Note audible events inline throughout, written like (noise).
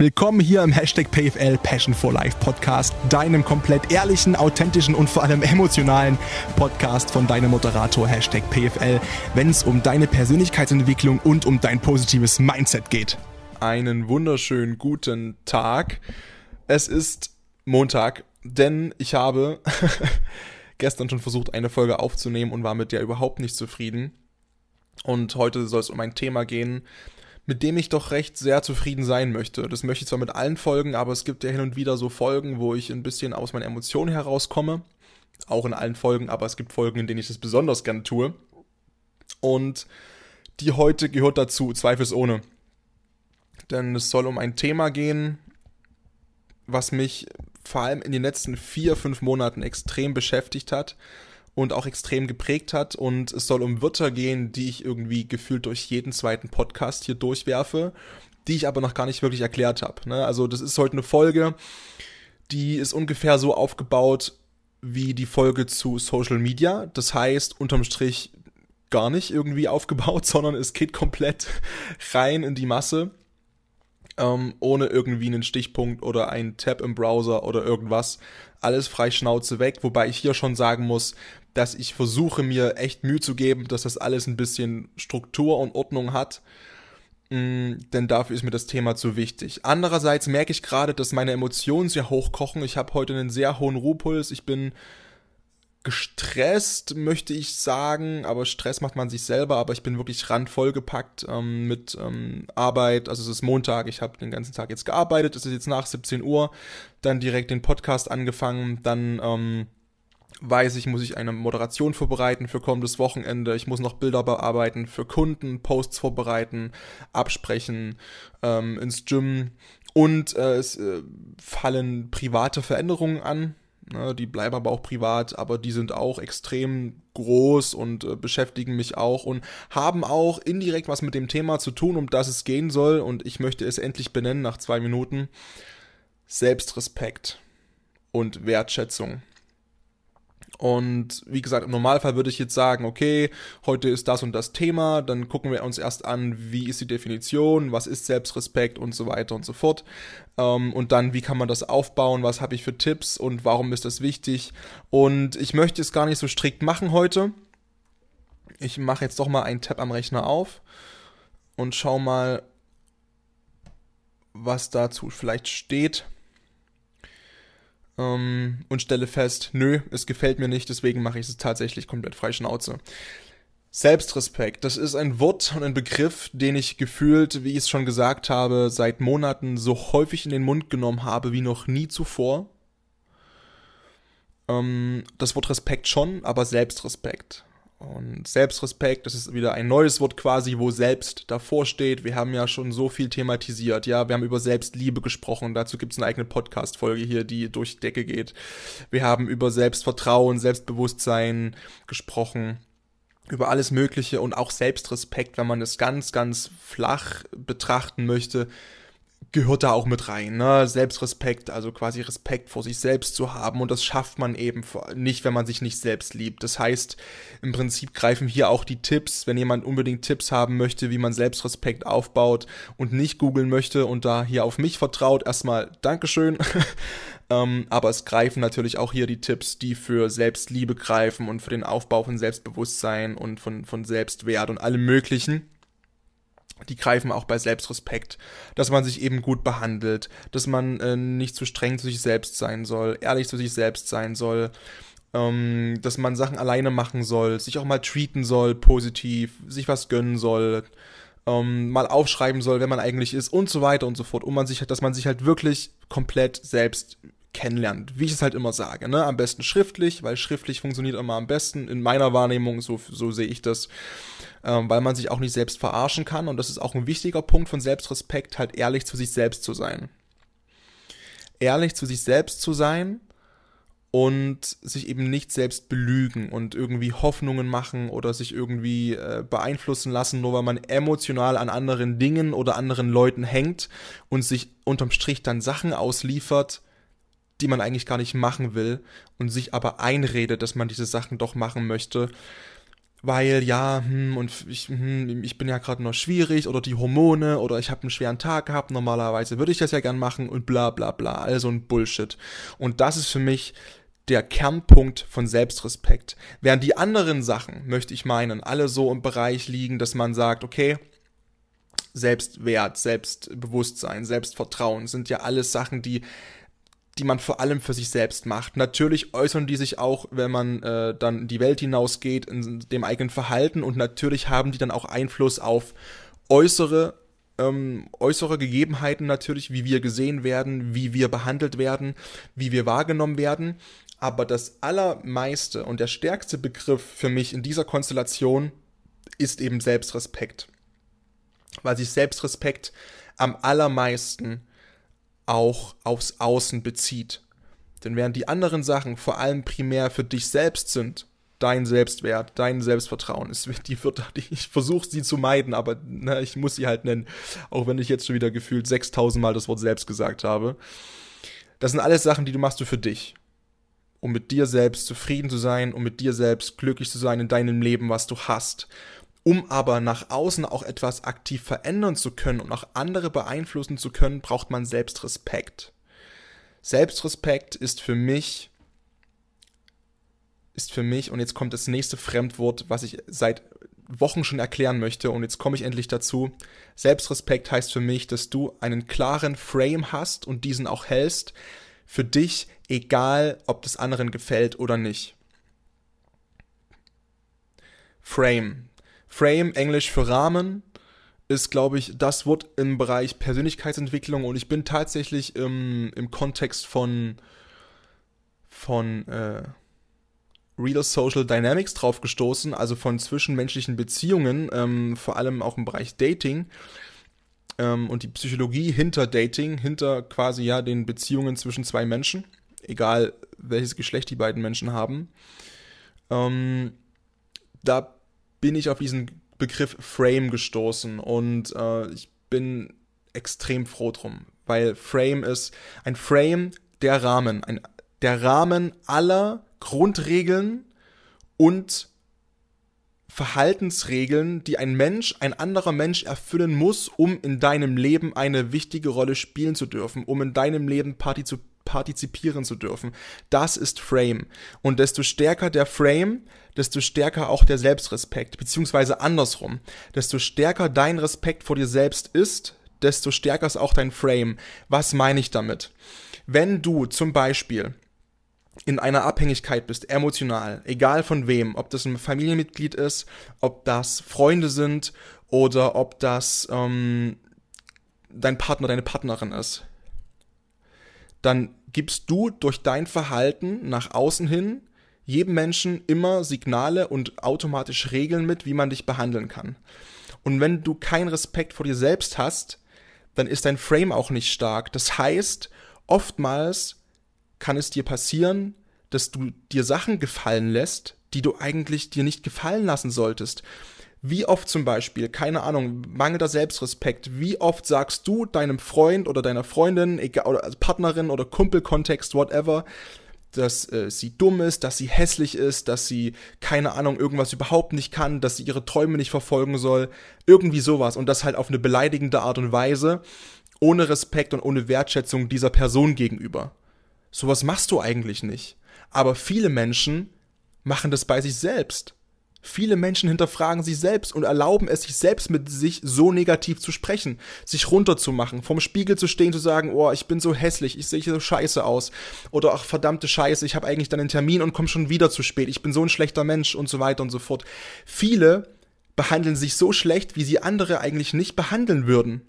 Willkommen hier im Hashtag PFL Passion for Life Podcast, deinem komplett ehrlichen, authentischen und vor allem emotionalen Podcast von deinem Moderator Hashtag PFL, wenn es um deine Persönlichkeitsentwicklung und um dein positives Mindset geht. Einen wunderschönen guten Tag. Es ist Montag, denn ich habe (laughs) gestern schon versucht, eine Folge aufzunehmen und war mit der überhaupt nicht zufrieden. Und heute soll es um ein Thema gehen, mit dem ich doch recht sehr zufrieden sein möchte. Das möchte ich zwar mit allen Folgen, aber es gibt ja hin und wieder so Folgen, wo ich ein bisschen aus meinen Emotionen herauskomme. Auch in allen Folgen, aber es gibt Folgen, in denen ich das besonders gern tue. Und die heute gehört dazu, zweifelsohne. Denn es soll um ein Thema gehen, was mich vor allem in den letzten vier, fünf Monaten extrem beschäftigt hat und auch extrem geprägt hat. Und es soll um Wörter gehen, die ich irgendwie gefühlt durch jeden zweiten Podcast hier durchwerfe, die ich aber noch gar nicht wirklich erklärt habe. Ne? Also das ist heute eine Folge, die ist ungefähr so aufgebaut wie die Folge zu Social Media. Das heißt, unterm Strich gar nicht irgendwie (laughs) aufgebaut, sondern es geht komplett (laughs) rein in die Masse ähm, ohne irgendwie einen Stichpunkt oder einen Tab im Browser oder irgendwas. Alles frei Schnauze weg, wobei ich hier schon sagen muss, dass ich versuche mir echt Mühe zu geben, dass das alles ein bisschen Struktur und Ordnung hat. Mm, denn dafür ist mir das Thema zu wichtig. Andererseits merke ich gerade, dass meine Emotionen sehr hochkochen. Ich habe heute einen sehr hohen Ruhepuls. Ich bin gestresst, möchte ich sagen, aber Stress macht man sich selber, aber ich bin wirklich randvoll gepackt ähm, mit ähm, Arbeit. Also es ist Montag, ich habe den ganzen Tag jetzt gearbeitet, es ist jetzt nach 17 Uhr, dann direkt den Podcast angefangen, dann ähm, weiß ich, muss ich eine Moderation vorbereiten für kommendes Wochenende, ich muss noch Bilder bearbeiten für Kunden, Posts vorbereiten, absprechen, ähm, ins Gym und äh, es äh, fallen private Veränderungen an, Ne, die bleiben aber auch privat, aber die sind auch extrem groß und äh, beschäftigen mich auch und haben auch indirekt was mit dem Thema zu tun, um das es gehen soll. Und ich möchte es endlich benennen nach zwei Minuten. Selbstrespekt und Wertschätzung. Und wie gesagt, im Normalfall würde ich jetzt sagen, okay, heute ist das und das Thema, dann gucken wir uns erst an, wie ist die Definition, was ist Selbstrespekt und so weiter und so fort. Ähm, und dann, wie kann man das aufbauen, was habe ich für Tipps und warum ist das wichtig. Und ich möchte es gar nicht so strikt machen heute. Ich mache jetzt doch mal einen Tab am Rechner auf und schau mal, was dazu vielleicht steht ähm, und stelle fest, nö, es gefällt mir nicht, deswegen mache ich es tatsächlich komplett frei Schnauze. Selbstrespekt, das ist ein Wort und ein Begriff, den ich gefühlt, wie ich es schon gesagt habe, seit Monaten so häufig in den Mund genommen habe wie noch nie zuvor. Ähm, das Wort Respekt schon, aber Selbstrespekt. Und Selbstrespekt, das ist wieder ein neues Wort quasi, wo selbst davor steht. Wir haben ja schon so viel thematisiert, ja. Wir haben über Selbstliebe gesprochen. Dazu gibt es eine eigene Podcast-Folge hier, die durch die Decke geht. Wir haben über Selbstvertrauen, Selbstbewusstsein gesprochen. Über alles Mögliche und auch Selbstrespekt, wenn man es ganz, ganz flach betrachten möchte gehört da auch mit rein. Ne? Selbstrespekt, also quasi Respekt vor sich selbst zu haben. Und das schafft man eben nicht, wenn man sich nicht selbst liebt. Das heißt, im Prinzip greifen hier auch die Tipps, wenn jemand unbedingt Tipps haben möchte, wie man Selbstrespekt aufbaut und nicht googeln möchte und da hier auf mich vertraut. Erstmal Dankeschön. (laughs) ähm, aber es greifen natürlich auch hier die Tipps, die für Selbstliebe greifen und für den Aufbau von Selbstbewusstsein und von, von Selbstwert und allem Möglichen die greifen auch bei Selbstrespekt, dass man sich eben gut behandelt, dass man äh, nicht zu streng zu sich selbst sein soll, ehrlich zu sich selbst sein soll, ähm, dass man Sachen alleine machen soll, sich auch mal treaten soll, positiv, sich was gönnen soll, ähm, mal aufschreiben soll, wer man eigentlich ist und so weiter und so fort, um man sich, dass man sich halt wirklich komplett selbst kennenlernt, wie ich es halt immer sage, ne? Am besten schriftlich, weil schriftlich funktioniert immer am besten in meiner Wahrnehmung, so, so sehe ich das ähm, weil man sich auch nicht selbst verarschen kann. Und das ist auch ein wichtiger Punkt von Selbstrespekt, halt ehrlich zu sich selbst zu sein. Ehrlich zu sich selbst zu sein und sich eben nicht selbst belügen und irgendwie Hoffnungen machen oder sich irgendwie äh, beeinflussen lassen, nur weil man emotional an anderen Dingen oder anderen Leuten hängt und sich unterm Strich dann Sachen ausliefert, die man eigentlich gar nicht machen will und sich aber einredet, dass man diese Sachen doch machen möchte weil ja, hm, und ich, hm, ich bin ja gerade noch schwierig oder die Hormone oder ich habe einen schweren Tag gehabt, normalerweise würde ich das ja gern machen und bla bla bla, also ein Bullshit. Und das ist für mich der Kernpunkt von Selbstrespekt. Während die anderen Sachen, möchte ich meinen, alle so im Bereich liegen, dass man sagt, okay, Selbstwert, Selbstbewusstsein, Selbstvertrauen sind ja alles Sachen, die die man vor allem für sich selbst macht. Natürlich äußern die sich auch, wenn man äh, dann in die Welt hinausgeht, in dem eigenen Verhalten und natürlich haben die dann auch Einfluss auf äußere ähm, äußere Gegebenheiten natürlich, wie wir gesehen werden, wie wir behandelt werden, wie wir wahrgenommen werden. Aber das allermeiste und der stärkste Begriff für mich in dieser Konstellation ist eben Selbstrespekt. Weil sich Selbstrespekt am allermeisten auch aufs Außen bezieht. Denn während die anderen Sachen vor allem primär für dich selbst sind, dein Selbstwert, dein Selbstvertrauen, ist die wird, (laughs) ich versuche sie zu meiden, aber na, ich muss sie halt nennen, auch wenn ich jetzt schon wieder gefühlt 6000 Mal das Wort selbst gesagt habe. Das sind alles Sachen, die du machst du für dich. Um mit dir selbst zufrieden zu sein, um mit dir selbst glücklich zu sein in deinem Leben, was du hast. Um aber nach außen auch etwas aktiv verändern zu können und auch andere beeinflussen zu können, braucht man Selbstrespekt. Selbstrespekt ist für mich, ist für mich, und jetzt kommt das nächste Fremdwort, was ich seit Wochen schon erklären möchte, und jetzt komme ich endlich dazu. Selbstrespekt heißt für mich, dass du einen klaren Frame hast und diesen auch hältst, für dich, egal ob das anderen gefällt oder nicht. Frame. Frame, Englisch für Rahmen, ist, glaube ich, das Wort im Bereich Persönlichkeitsentwicklung und ich bin tatsächlich im, im Kontext von, von äh, Real Social Dynamics drauf gestoßen, also von zwischenmenschlichen Beziehungen, ähm, vor allem auch im Bereich Dating ähm, und die Psychologie hinter Dating, hinter quasi ja den Beziehungen zwischen zwei Menschen, egal welches Geschlecht die beiden Menschen haben. Ähm, da bin ich auf diesen Begriff Frame gestoßen und äh, ich bin extrem froh drum, weil Frame ist ein Frame der Rahmen, ein, der Rahmen aller Grundregeln und Verhaltensregeln, die ein Mensch, ein anderer Mensch erfüllen muss, um in deinem Leben eine wichtige Rolle spielen zu dürfen, um in deinem Leben partizipieren partizipieren zu dürfen. Das ist Frame. Und desto stärker der Frame, desto stärker auch der Selbstrespekt, beziehungsweise andersrum. Desto stärker dein Respekt vor dir selbst ist, desto stärker ist auch dein Frame. Was meine ich damit? Wenn du zum Beispiel in einer Abhängigkeit bist, emotional, egal von wem, ob das ein Familienmitglied ist, ob das Freunde sind oder ob das ähm, dein Partner, deine Partnerin ist, dann gibst du durch dein Verhalten nach außen hin jedem Menschen immer Signale und automatisch Regeln mit, wie man dich behandeln kann. Und wenn du keinen Respekt vor dir selbst hast, dann ist dein Frame auch nicht stark. Das heißt, oftmals kann es dir passieren, dass du dir Sachen gefallen lässt, die du eigentlich dir nicht gefallen lassen solltest. Wie oft zum Beispiel, keine Ahnung, mangelnder Selbstrespekt, wie oft sagst du deinem Freund oder deiner Freundin, egal, oder also Partnerin oder Kumpelkontext, whatever, dass äh, sie dumm ist, dass sie hässlich ist, dass sie, keine Ahnung, irgendwas überhaupt nicht kann, dass sie ihre Träume nicht verfolgen soll, irgendwie sowas und das halt auf eine beleidigende Art und Weise, ohne Respekt und ohne Wertschätzung dieser Person gegenüber. Sowas machst du eigentlich nicht. Aber viele Menschen machen das bei sich selbst. Viele Menschen hinterfragen sich selbst und erlauben es sich selbst mit sich so negativ zu sprechen, sich runterzumachen, vom Spiegel zu stehen, zu sagen, oh, ich bin so hässlich, ich sehe so scheiße aus oder ach verdammte Scheiße, ich habe eigentlich dann einen Termin und komme schon wieder zu spät, ich bin so ein schlechter Mensch und so weiter und so fort. Viele behandeln sich so schlecht, wie sie andere eigentlich nicht behandeln würden.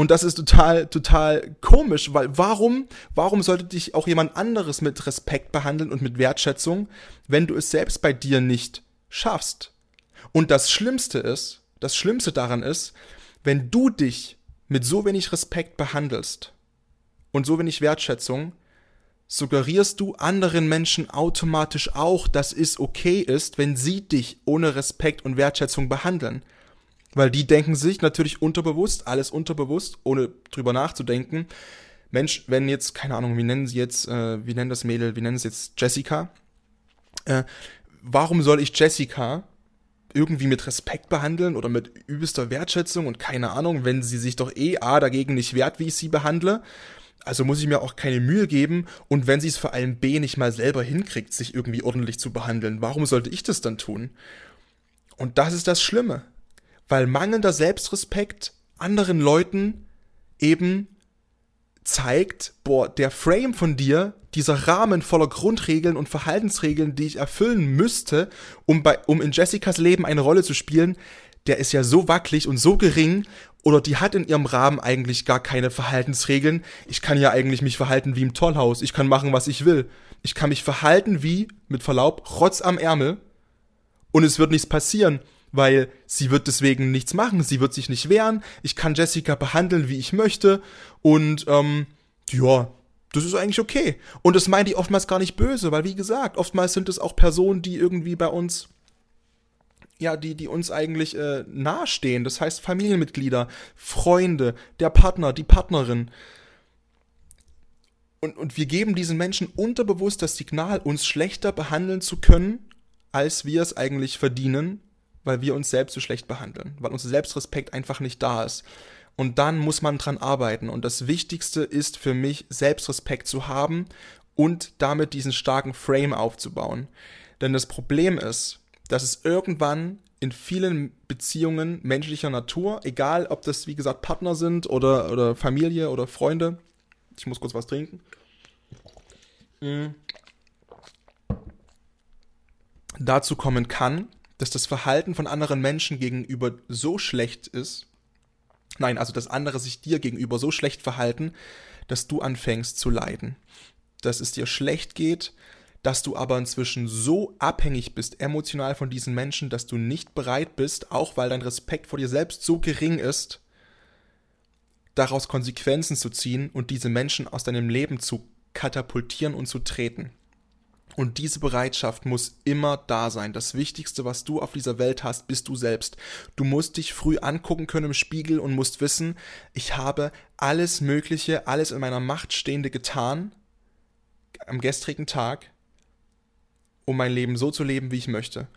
Und das ist total, total komisch, weil warum, warum sollte dich auch jemand anderes mit Respekt behandeln und mit Wertschätzung, wenn du es selbst bei dir nicht schaffst? Und das Schlimmste ist, das Schlimmste daran ist, wenn du dich mit so wenig Respekt behandelst und so wenig Wertschätzung, suggerierst du anderen Menschen automatisch auch, dass es okay ist, wenn sie dich ohne Respekt und Wertschätzung behandeln. Weil die denken sich natürlich unterbewusst, alles unterbewusst, ohne drüber nachzudenken. Mensch, wenn jetzt, keine Ahnung, wie nennen sie jetzt, äh, wie nennen das Mädel, wie nennen sie jetzt Jessica? Äh, warum soll ich Jessica irgendwie mit Respekt behandeln oder mit übelster Wertschätzung und keine Ahnung, wenn sie sich doch eh A dagegen nicht wehrt, wie ich sie behandle. Also muss ich mir auch keine Mühe geben und wenn sie es vor allem B nicht mal selber hinkriegt, sich irgendwie ordentlich zu behandeln, warum sollte ich das dann tun? Und das ist das Schlimme, weil mangelnder Selbstrespekt anderen Leuten eben zeigt, boah, der Frame von dir, dieser Rahmen voller Grundregeln und Verhaltensregeln, die ich erfüllen müsste, um, bei, um in Jessicas Leben eine Rolle zu spielen, der ist ja so wackelig und so gering oder die hat in ihrem Rahmen eigentlich gar keine Verhaltensregeln. Ich kann ja eigentlich mich verhalten wie im Tollhaus. Ich kann machen, was ich will. Ich kann mich verhalten wie, mit Verlaub, Rotz am Ärmel und es wird nichts passieren weil sie wird deswegen nichts machen, sie wird sich nicht wehren, ich kann Jessica behandeln, wie ich möchte und ähm, ja, das ist eigentlich okay. Und das meinen die oftmals gar nicht böse, weil wie gesagt, oftmals sind es auch Personen, die irgendwie bei uns ja, die, die uns eigentlich äh, nahestehen. Das heißt Familienmitglieder, Freunde, der Partner, die Partnerin. Und, und wir geben diesen Menschen unterbewusst das Signal, uns schlechter behandeln zu können, als wir es eigentlich verdienen, weil wir uns selbst so schlecht behandeln, weil unser Selbstrespekt einfach nicht da ist. Und dann muss man dran arbeiten. Und das Wichtigste ist für mich, Selbstrespekt zu haben und damit diesen starken Frame aufzubauen. Denn das Problem ist, dass es irgendwann in vielen Beziehungen menschlicher Natur, egal ob das wie gesagt Partner sind oder, oder Familie oder Freunde, ich muss kurz was trinken, mm, dazu kommen kann, dass das Verhalten von anderen Menschen gegenüber so schlecht ist, nein, also dass andere sich dir gegenüber so schlecht verhalten, dass du anfängst zu leiden. Dass es dir schlecht geht, dass du aber inzwischen so abhängig bist emotional von diesen Menschen, dass du nicht bereit bist, auch weil dein Respekt vor dir selbst so gering ist, daraus Konsequenzen zu ziehen und diese Menschen aus deinem Leben zu katapultieren und zu treten. Und diese Bereitschaft muss immer da sein. Das Wichtigste, was du auf dieser Welt hast, bist du selbst. Du musst dich früh angucken können im Spiegel und musst wissen, ich habe alles Mögliche, alles in meiner Macht Stehende getan am gestrigen Tag, um mein Leben so zu leben, wie ich möchte.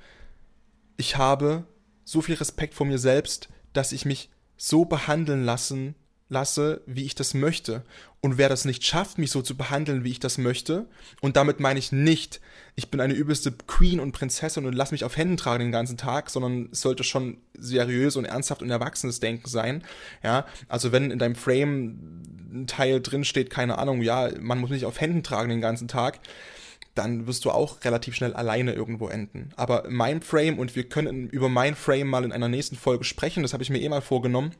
Ich habe so viel Respekt vor mir selbst, dass ich mich so behandeln lassen lasse, wie ich das möchte. Und wer das nicht schafft, mich so zu behandeln, wie ich das möchte, und damit meine ich nicht, ich bin eine übelste Queen und Prinzessin und lass mich auf Händen tragen den ganzen Tag, sondern es sollte schon seriös und ernsthaft und erwachsenes Denken sein. Ja, also wenn in deinem Frame ein Teil drin steht, keine Ahnung, ja, man muss nicht auf Händen tragen den ganzen Tag, dann wirst du auch relativ schnell alleine irgendwo enden. Aber mein Frame, und wir können über mein Frame mal in einer nächsten Folge sprechen, das habe ich mir eh mal vorgenommen,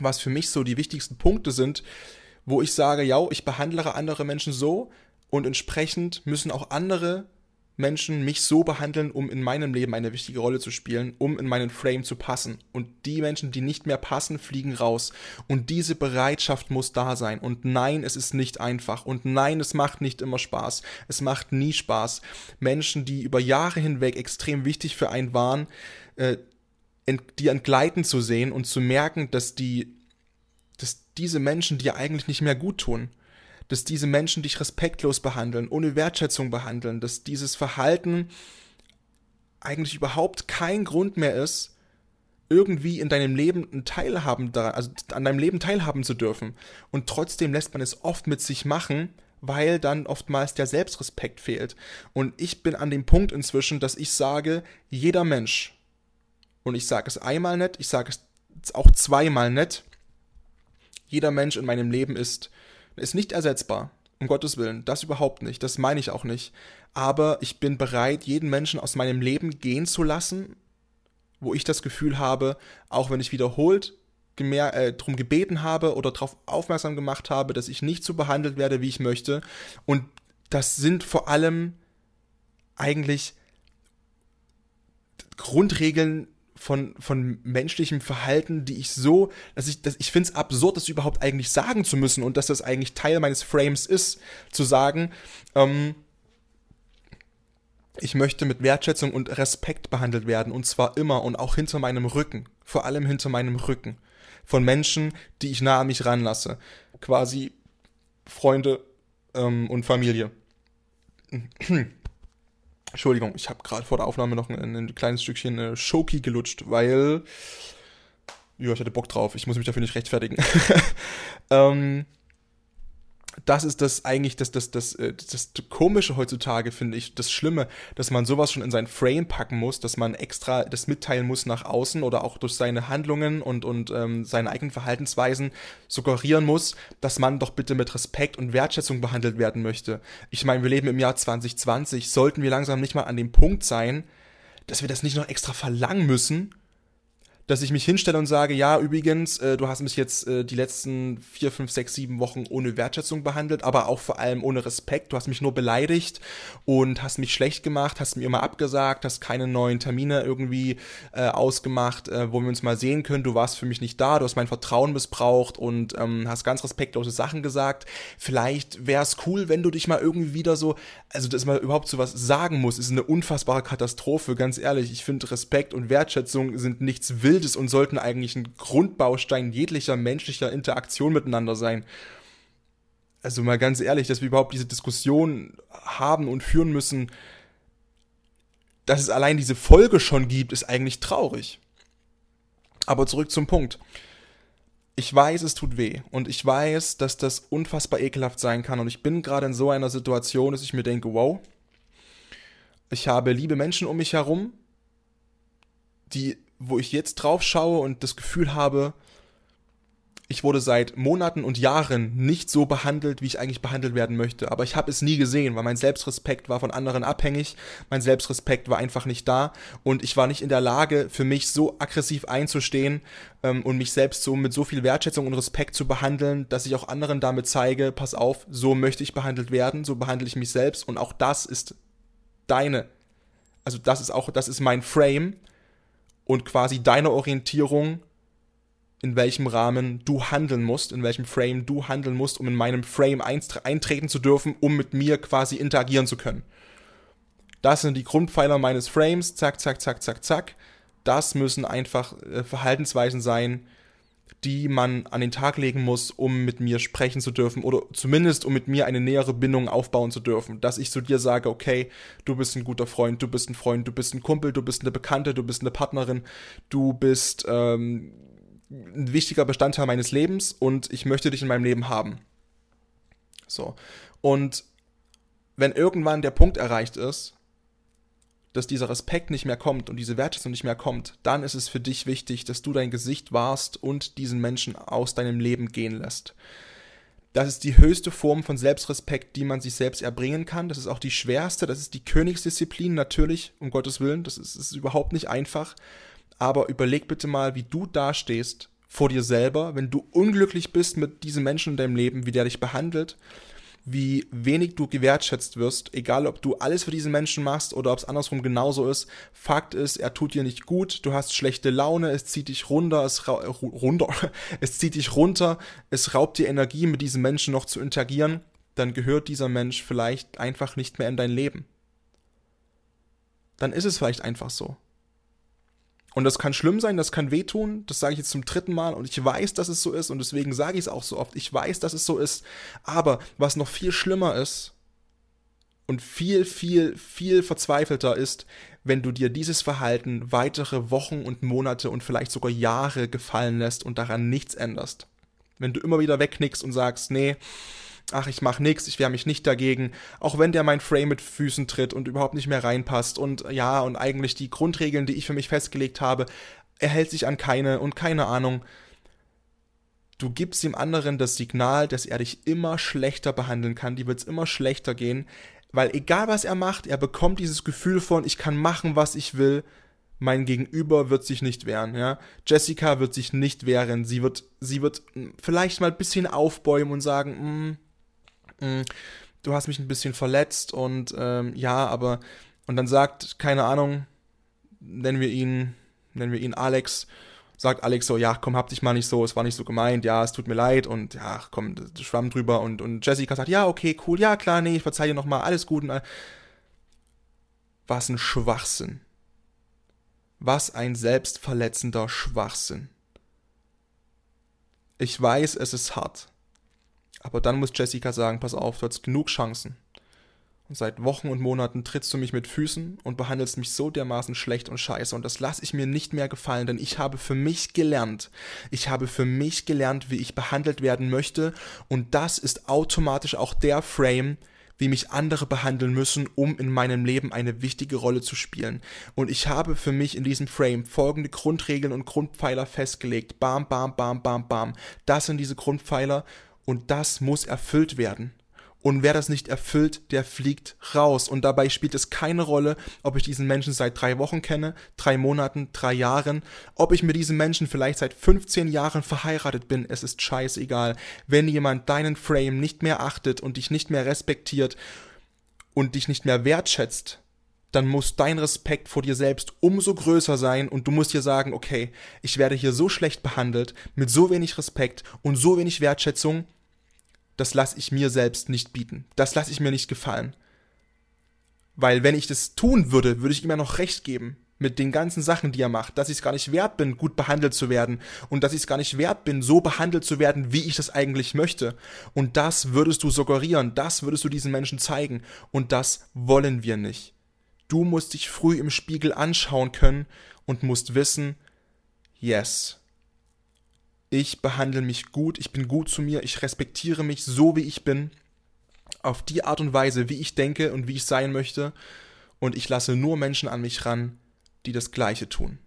was für mich so die wichtigsten Punkte sind, wo ich sage, ja, ich behandle andere Menschen so und entsprechend müssen auch andere Menschen mich so behandeln, um in meinem Leben eine wichtige Rolle zu spielen, um in meinen Frame zu passen. Und die Menschen, die nicht mehr passen, fliegen raus. Und diese Bereitschaft muss da sein. Und nein, es ist nicht einfach. Und nein, es macht nicht immer Spaß. Es macht nie Spaß. Menschen, die über Jahre hinweg extrem wichtig für einen waren, äh, die entgleiten zu sehen und zu merken, dass die, dass diese Menschen dir eigentlich nicht mehr gut tun. Dass diese Menschen dich respektlos behandeln, ohne Wertschätzung behandeln, dass dieses Verhalten eigentlich überhaupt kein Grund mehr ist, irgendwie in deinem Leben Teilhaben also an deinem Leben teilhaben zu dürfen. Und trotzdem lässt man es oft mit sich machen, weil dann oftmals der Selbstrespekt fehlt. Und ich bin an dem Punkt inzwischen, dass ich sage, jeder Mensch, und ich sage es einmal nett, ich sage es auch zweimal nett. Jeder Mensch in meinem Leben ist, ist nicht ersetzbar. Um Gottes Willen, das überhaupt nicht, das meine ich auch nicht. Aber ich bin bereit, jeden Menschen aus meinem Leben gehen zu lassen, wo ich das Gefühl habe, auch wenn ich wiederholt äh, darum gebeten habe oder darauf aufmerksam gemacht habe, dass ich nicht so behandelt werde, wie ich möchte. Und das sind vor allem eigentlich Grundregeln von, von menschlichem Verhalten, die ich so, dass ich, dass ich finde es absurd, das überhaupt eigentlich sagen zu müssen und dass das eigentlich Teil meines Frames ist, zu sagen, ähm, ich möchte mit Wertschätzung und Respekt behandelt werden und zwar immer und auch hinter meinem Rücken, vor allem hinter meinem Rücken, von Menschen, die ich nah an mich ranlasse, quasi Freunde ähm, und Familie. Entschuldigung, ich habe gerade vor der Aufnahme noch ein, ein kleines Stückchen äh, Schoki gelutscht, weil ja, ich hatte Bock drauf. Ich muss mich dafür nicht rechtfertigen. (laughs) ähm, das ist das eigentlich das, das, das, äh, das, das Komische heutzutage, finde ich, das Schlimme, dass man sowas schon in sein Frame packen muss, dass man extra das mitteilen muss nach außen oder auch durch seine Handlungen und, und ähm, seine eigenen Verhaltensweisen suggerieren muss, dass man doch bitte mit Respekt und Wertschätzung behandelt werden möchte. Ich meine, wir leben im Jahr 2020, sollten wir langsam nicht mal an dem Punkt sein, dass wir das nicht noch extra verlangen müssen, dass ich mich hinstelle und sage, ja, übrigens, äh, du hast mich jetzt äh, die letzten vier, fünf, sechs, sieben Wochen ohne Wertschätzung behandelt, aber auch vor allem ohne Respekt. Du hast mich nur beleidigt und hast mich schlecht gemacht, hast mir immer abgesagt, hast keine neuen Termine irgendwie äh, ausgemacht, äh, wo wir uns mal sehen können. Du warst für mich nicht da, du hast mein Vertrauen missbraucht und ähm, hast ganz respektlose Sachen gesagt. Vielleicht wäre es cool, wenn du dich mal irgendwie wieder so, also dass man überhaupt so was sagen muss, ist eine unfassbare Katastrophe, ganz ehrlich. Ich finde, Respekt und Wertschätzung sind nichts Wildes Wildes und sollten eigentlich ein Grundbaustein jeglicher menschlicher Interaktion miteinander sein. Also mal ganz ehrlich, dass wir überhaupt diese Diskussion haben und führen müssen, dass es allein diese Folge schon gibt, ist eigentlich traurig. Aber zurück zum Punkt. Ich weiß, es tut weh und ich weiß, dass das unfassbar ekelhaft sein kann und ich bin gerade in so einer Situation, dass ich mir denke, wow, ich habe liebe Menschen um mich herum, die wo ich jetzt drauf schaue und das Gefühl habe, ich wurde seit Monaten und Jahren nicht so behandelt, wie ich eigentlich behandelt werden möchte. Aber ich habe es nie gesehen, weil mein Selbstrespekt war von anderen abhängig. Mein Selbstrespekt war einfach nicht da. Und ich war nicht in der Lage, für mich so aggressiv einzustehen ähm, und mich selbst so mit so viel Wertschätzung und Respekt zu behandeln, dass ich auch anderen damit zeige, pass auf, so möchte ich behandelt werden, so behandle ich mich selbst. Und auch das ist deine. Also das ist auch, das ist mein Frame und quasi deine Orientierung, in welchem Rahmen du handeln musst, in welchem Frame du handeln musst, um in meinem Frame eintreten zu dürfen, um mit mir quasi interagieren zu können. Das sind die Grundpfeiler meines Frames, zack, zack, zack, zack, zack. Das müssen einfach äh, Verhaltensweisen sein, die man an den Tag legen muss, um mit mir sprechen zu dürfen oder zumindest um mit mir eine nähere Bindung aufbauen zu dürfen. Dass ich zu dir sage, okay, du bist ein guter Freund, du bist ein Freund, du bist ein Kumpel, du bist eine Bekannte, du bist eine Partnerin, du bist ähm, ein wichtiger Bestandteil meines Lebens und ich möchte dich in meinem Leben haben. So. Und wenn irgendwann der Punkt erreicht ist, dass dieser Respekt nicht mehr kommt und diese Wertschätzung nicht mehr kommt, dann ist es für dich wichtig, dass du dein Gesicht warst und diesen Menschen aus deinem Leben gehen lässt. Das ist die höchste Form von Selbstrespekt, die man sich selbst erbringen kann. Das ist auch die schwerste, das ist die Königsdisziplin, natürlich, um Gottes Willen. Das ist, ist überhaupt nicht einfach. Aber überleg bitte mal, wie du dastehst vor dir selber, wenn du unglücklich bist mit diesem Menschen in deinem Leben, wie der dich behandelt, wie wenig du gewertschätzt wirst, egal ob du alles für diesen Menschen machst oder ob es andersrum genauso ist. Fakt ist, er tut dir nicht gut, du hast schlechte Laune, es zieht dich runter, es runter, (laughs) es zieht dich runter, es raubt dir Energie, mit diesem Menschen noch zu interagieren, dann gehört dieser Mensch vielleicht einfach nicht mehr in dein Leben. Dann ist es vielleicht einfach so. Und das kann schlimm sein, das kann wehtun, das sage ich jetzt zum dritten Mal und ich weiß, dass es so ist und deswegen sage ich es auch so oft. Ich weiß, dass es so ist. Aber was noch viel schlimmer ist und viel, viel, viel verzweifelter ist, wenn du dir dieses Verhalten weitere Wochen und Monate und vielleicht sogar Jahre gefallen lässt und daran nichts änderst. Wenn du immer wieder wegknickst und sagst, nee, ach, ich mach nix, ich wehre mich nicht dagegen, auch wenn der mein Frame mit Füßen tritt und überhaupt nicht mehr reinpasst und ja, und eigentlich die Grundregeln, die ich für mich festgelegt habe, er hält sich an keine und keine Ahnung. Du gibst dem anderen das Signal, dass er dich immer schlechter behandeln kann, die wird's immer schlechter gehen, weil egal was er macht, er bekommt dieses Gefühl von, ich kann machen, was ich will, mein Gegenüber wird sich nicht wehren, ja. Jessica wird sich nicht wehren. Sie wird, sie wird vielleicht mal ein bisschen aufbäumen und sagen, Mm, du hast mich ein bisschen verletzt und ähm, ja, aber und dann sagt, keine Ahnung, nennen wir ihn, nennen wir ihn Alex, sagt Alex so, ja, komm, hab dich mal nicht so, es war nicht so gemeint, ja, es tut mir leid und ja, komm, schwamm drüber und, und Jessica sagt, ja, okay, cool, ja, klar, nee, ich verzeih dir nochmal, alles gut. Und all Was ein Schwachsinn. Was ein selbstverletzender Schwachsinn. Ich weiß, es ist hart. Aber dann muss Jessica sagen, pass auf, du hast genug Chancen. seit Wochen und Monaten trittst du mich mit Füßen und behandelst mich so dermaßen schlecht und scheiße. Und das lasse ich mir nicht mehr gefallen, denn ich habe für mich gelernt. Ich habe für mich gelernt, wie ich behandelt werden möchte. Und das ist automatisch auch der Frame, wie mich andere behandeln müssen, um in meinem Leben eine wichtige Rolle zu spielen. Und ich habe für mich in diesem Frame folgende Grundregeln und Grundpfeiler festgelegt. Bam, bam, bam, bam, bam. Das sind diese Grundpfeiler und das muss erfüllt werden. Und wer das nicht erfüllt, der fliegt raus. Und dabei spielt es keine Rolle, ob ich diesen Menschen seit drei Wochen kenne, drei Monaten, drei Jahren, ob ich mit diesem Menschen vielleicht seit 15 Jahren verheiratet bin. Es ist scheißegal. Wenn jemand deinen Frame nicht mehr achtet und dich nicht mehr respektiert und dich nicht mehr wertschätzt, dann muss dein Respekt vor dir selbst umso größer sein und du musst dir sagen, okay, ich werde hier so schlecht behandelt, mit so wenig Respekt und so wenig Wertschätzung, das lasse ich mir selbst nicht bieten. Das lasse ich mir nicht gefallen. Weil wenn ich das tun würde, würde ich ihm ja noch recht geben mit den ganzen Sachen, die er macht, dass ich es gar nicht wert bin, gut behandelt zu werden und dass ich es gar nicht wert bin, so behandelt zu werden, wie ich das eigentlich möchte. Und das würdest du suggerieren, das würdest du diesen Menschen zeigen und das wollen wir nicht. Du musst dich früh im Spiegel anschauen können und musst wissen, yes, ich behandle mich gut, ich bin gut zu mir, ich respektiere mich so, wie ich bin, auf die Art und Weise, wie ich denke und wie ich sein möchte, und ich lasse nur Menschen an mich ran, die das Gleiche tun.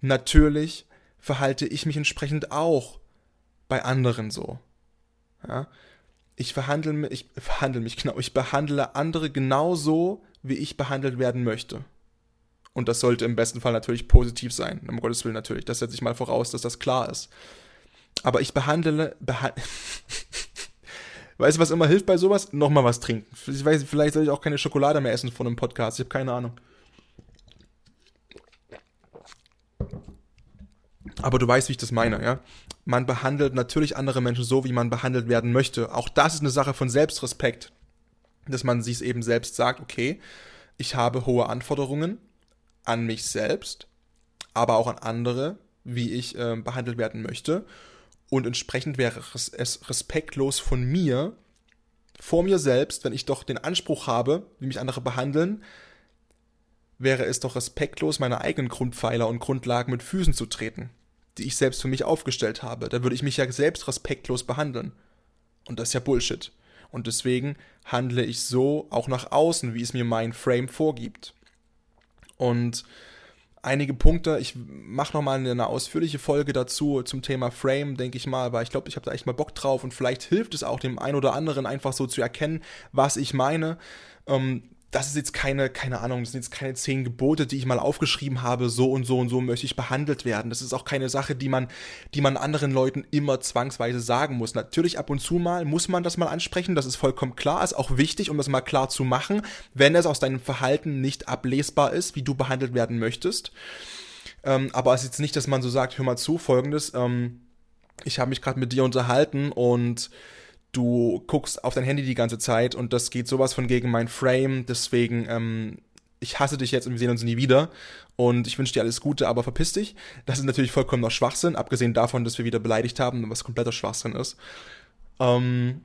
Natürlich verhalte ich mich entsprechend auch bei anderen so. Ja? Ich verhandle, ich verhandle mich genau, ich behandle andere genauso, wie ich behandelt werden möchte. Und das sollte im besten Fall natürlich positiv sein. Um Gottes Willen natürlich. Das setze ich mal voraus, dass das klar ist. Aber ich behandle. Beha (laughs) weißt du, was immer hilft bei sowas? Nochmal was trinken. Ich weiß, vielleicht soll ich auch keine Schokolade mehr essen von einem Podcast. Ich habe keine Ahnung. Aber du weißt, wie ich das meine, ja? Man behandelt natürlich andere Menschen so, wie man behandelt werden möchte. Auch das ist eine Sache von Selbstrespekt. Dass man sich eben selbst sagt, okay, ich habe hohe Anforderungen an mich selbst, aber auch an andere, wie ich äh, behandelt werden möchte. Und entsprechend wäre es respektlos von mir, vor mir selbst, wenn ich doch den Anspruch habe, wie mich andere behandeln, wäre es doch respektlos, meine eigenen Grundpfeiler und Grundlagen mit Füßen zu treten, die ich selbst für mich aufgestellt habe. Da würde ich mich ja selbst respektlos behandeln. Und das ist ja Bullshit. Und deswegen handle ich so auch nach außen, wie es mir mein Frame vorgibt. Und einige Punkte, ich mache nochmal eine ausführliche Folge dazu zum Thema Frame, denke ich mal, weil ich glaube, ich habe da echt mal Bock drauf und vielleicht hilft es auch dem einen oder anderen einfach so zu erkennen, was ich meine. Ähm, das ist jetzt keine, keine Ahnung, das sind jetzt keine zehn Gebote, die ich mal aufgeschrieben habe, so und so und so möchte ich behandelt werden. Das ist auch keine Sache, die man, die man anderen Leuten immer zwangsweise sagen muss. Natürlich ab und zu mal muss man das mal ansprechen, das ist vollkommen klar, ist auch wichtig, um das mal klar zu machen, wenn es aus deinem Verhalten nicht ablesbar ist, wie du behandelt werden möchtest. Ähm, aber es ist jetzt nicht, dass man so sagt, hör mal zu, folgendes, ähm, ich habe mich gerade mit dir unterhalten und du guckst auf dein Handy die ganze Zeit und das geht sowas von gegen mein Frame, deswegen, ähm, ich hasse dich jetzt und wir sehen uns nie wieder und ich wünsche dir alles Gute, aber verpiss dich. Das ist natürlich vollkommener Schwachsinn, abgesehen davon, dass wir wieder beleidigt haben, was kompletter Schwachsinn ist. Ähm,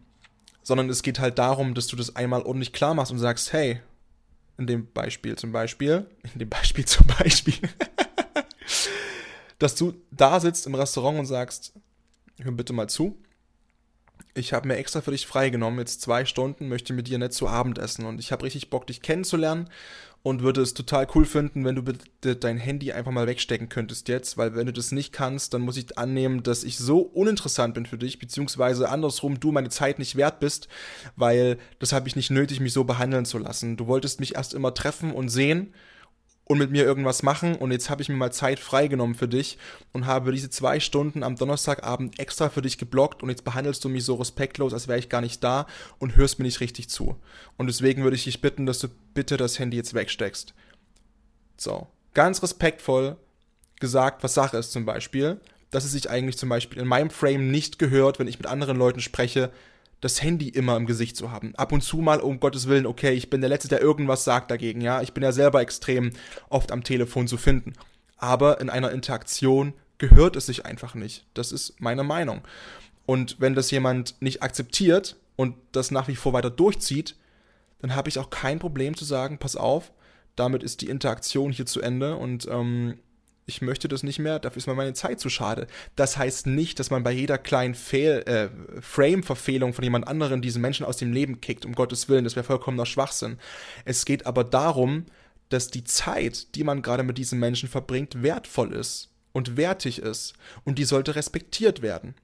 sondern es geht halt darum, dass du das einmal ordentlich klar machst und sagst, hey, in dem Beispiel zum Beispiel, (laughs) in dem Beispiel zum Beispiel, (laughs) dass du da sitzt im Restaurant und sagst, hör bitte mal zu, ich habe mir extra für dich freigenommen, jetzt zwei Stunden, möchte mit dir nicht zu Abend essen. Und ich habe richtig Bock, dich kennenzulernen und würde es total cool finden, wenn du bitte dein Handy einfach mal wegstecken könntest jetzt, weil wenn du das nicht kannst, dann muss ich annehmen, dass ich so uninteressant bin für dich, beziehungsweise andersrum du meine Zeit nicht wert bist, weil das habe ich nicht nötig, mich so behandeln zu lassen. Du wolltest mich erst immer treffen und sehen und mit mir irgendwas machen. Und jetzt habe ich mir mal Zeit freigenommen für dich und habe diese zwei Stunden am Donnerstagabend extra für dich geblockt und jetzt behandelst du mich so respektlos, als wäre ich gar nicht da und hörst mir nicht richtig zu. Und deswegen würde ich dich bitten, dass du bitte das Handy jetzt wegsteckst. So. Ganz respektvoll gesagt, was Sache ist zum Beispiel, dass es sich eigentlich zum Beispiel in meinem Frame nicht gehört, wenn ich mit anderen Leuten spreche, das Handy immer im Gesicht zu haben. Ab und zu mal, um Gottes Willen, okay, ich bin der Letzte, der irgendwas sagt dagegen, ja. Ich bin ja selber extrem oft am Telefon zu finden. Aber in einer Interaktion gehört es sich einfach nicht. Das ist meine Meinung. Und wenn das jemand nicht akzeptiert und das nach wie vor weiter durchzieht, dann habe ich auch kein Problem zu sagen, pass auf, damit ist die Interaktion hier zu Ende und ähm, ich möchte das nicht mehr, dafür ist mir meine Zeit zu schade. Das heißt nicht, dass man bei jeder kleinen äh, Frame-Verfehlung von jemand anderem diesen Menschen aus dem Leben kickt, um Gottes Willen, das wäre vollkommener Schwachsinn. Es geht aber darum, dass die Zeit, die man gerade mit diesem Menschen verbringt, wertvoll ist und wertig ist und die sollte respektiert werden.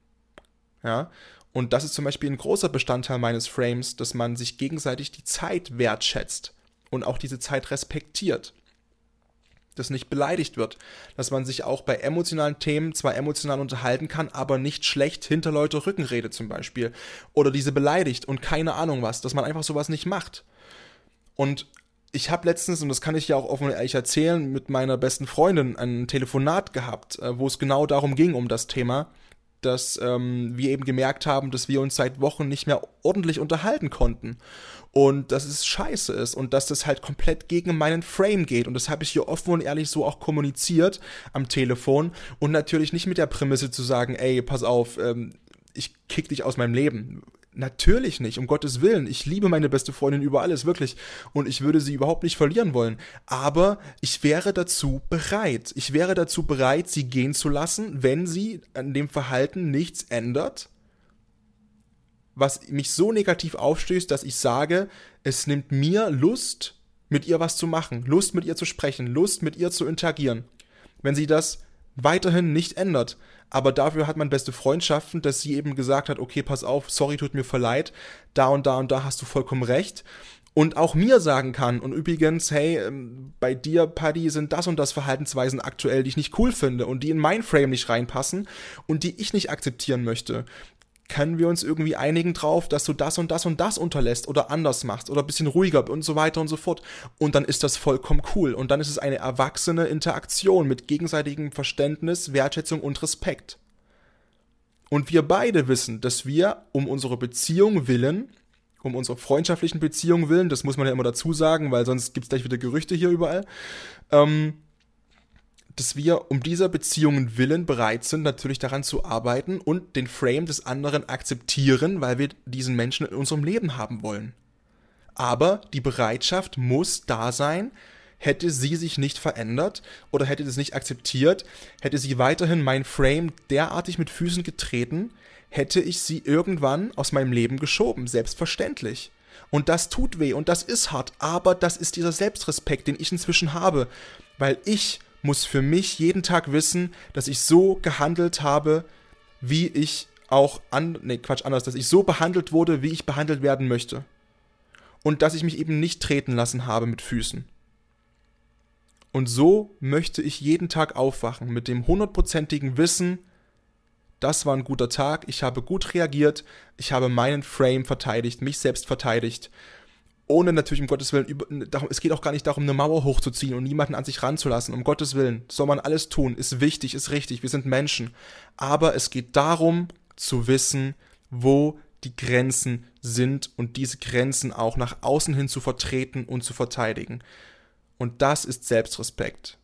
Ja, und das ist zum Beispiel ein großer Bestandteil meines Frames, dass man sich gegenseitig die Zeit wertschätzt und auch diese Zeit respektiert dass nicht beleidigt wird, dass man sich auch bei emotionalen Themen zwar emotional unterhalten kann, aber nicht schlecht hinter Leute Rücken redet zum Beispiel. Oder diese beleidigt und keine Ahnung was, dass man einfach sowas nicht macht. Und ich habe letztens, und das kann ich ja auch offen ehrlich erzählen, mit meiner besten Freundin ein Telefonat gehabt, äh, wo es genau darum ging, um das Thema, dass ähm, wir eben gemerkt haben, dass wir uns seit Wochen nicht mehr ordentlich unterhalten konnten und dass es scheiße ist und dass das halt komplett gegen meinen Frame geht. Und das habe ich hier offen und ehrlich so auch kommuniziert am Telefon und natürlich nicht mit der Prämisse zu sagen, ey, pass auf, ähm, ich kick dich aus meinem Leben. Natürlich nicht, um Gottes Willen. Ich liebe meine beste Freundin über alles, wirklich. Und ich würde sie überhaupt nicht verlieren wollen. Aber ich wäre dazu bereit. Ich wäre dazu bereit, sie gehen zu lassen, wenn sie an dem Verhalten nichts ändert was mich so negativ aufstößt, dass ich sage, es nimmt mir Lust, mit ihr was zu machen, Lust mit ihr zu sprechen, Lust mit ihr zu interagieren. Wenn sie das weiterhin nicht ändert. Aber dafür hat man beste Freundschaften, dass sie eben gesagt hat, okay, pass auf, sorry, tut mir verleid, da und da und da hast du vollkommen recht. Und auch mir sagen kann, und übrigens, hey, ähm, bei dir, Paddy, sind das und das Verhaltensweisen aktuell, die ich nicht cool finde und die in mein Frame nicht reinpassen und die ich nicht akzeptieren möchte können wir uns irgendwie einigen drauf, dass du das und das und das unterlässt oder anders machst oder ein bisschen ruhiger und so weiter und so fort. Und dann ist das vollkommen cool. Und dann ist es eine erwachsene Interaktion mit gegenseitigem Verständnis, Wertschätzung und Respekt. Und wir beide wissen, dass wir um unsere Beziehung willen, um unsere freundschaftlichen Beziehung willen, das muss man ja immer dazu sagen, weil sonst gibt es gleich wieder Gerüchte hier überall, ähm, dass wir um dieser Beziehungen willen bereit sind, natürlich daran zu arbeiten und den Frame des anderen akzeptieren, weil wir diesen Menschen in unserem Leben haben wollen. Aber die Bereitschaft muss da sein, hätte sie sich nicht verändert oder hätte das nicht akzeptiert, hätte sie weiterhin mein Frame derartig mit Füßen getreten, hätte ich sie irgendwann aus meinem Leben geschoben, selbstverständlich. Und das tut weh und das ist hart, aber das ist dieser Selbstrespekt, den ich inzwischen habe, weil ich muss für mich jeden Tag wissen, dass ich so gehandelt habe, wie ich auch an, nee, Quatsch, anders, dass ich so behandelt wurde, wie ich behandelt werden möchte. Und dass ich mich eben nicht treten lassen habe mit Füßen. Und so möchte ich jeden Tag aufwachen mit dem hundertprozentigen Wissen, das war ein guter Tag, ich habe gut reagiert, ich habe meinen Frame verteidigt, mich selbst verteidigt ohne natürlich um Gottes Willen, über, es geht auch gar nicht darum, eine Mauer hochzuziehen und niemanden an sich ranzulassen. Um Gottes Willen soll man alles tun, ist wichtig, ist richtig, wir sind Menschen. Aber es geht darum zu wissen, wo die Grenzen sind und diese Grenzen auch nach außen hin zu vertreten und zu verteidigen. Und das ist Selbstrespekt.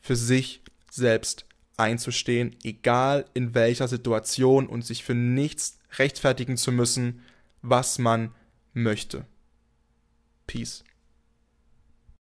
Für sich selbst einzustehen, egal in welcher Situation und sich für nichts rechtfertigen zu müssen, was man möchte. Peace.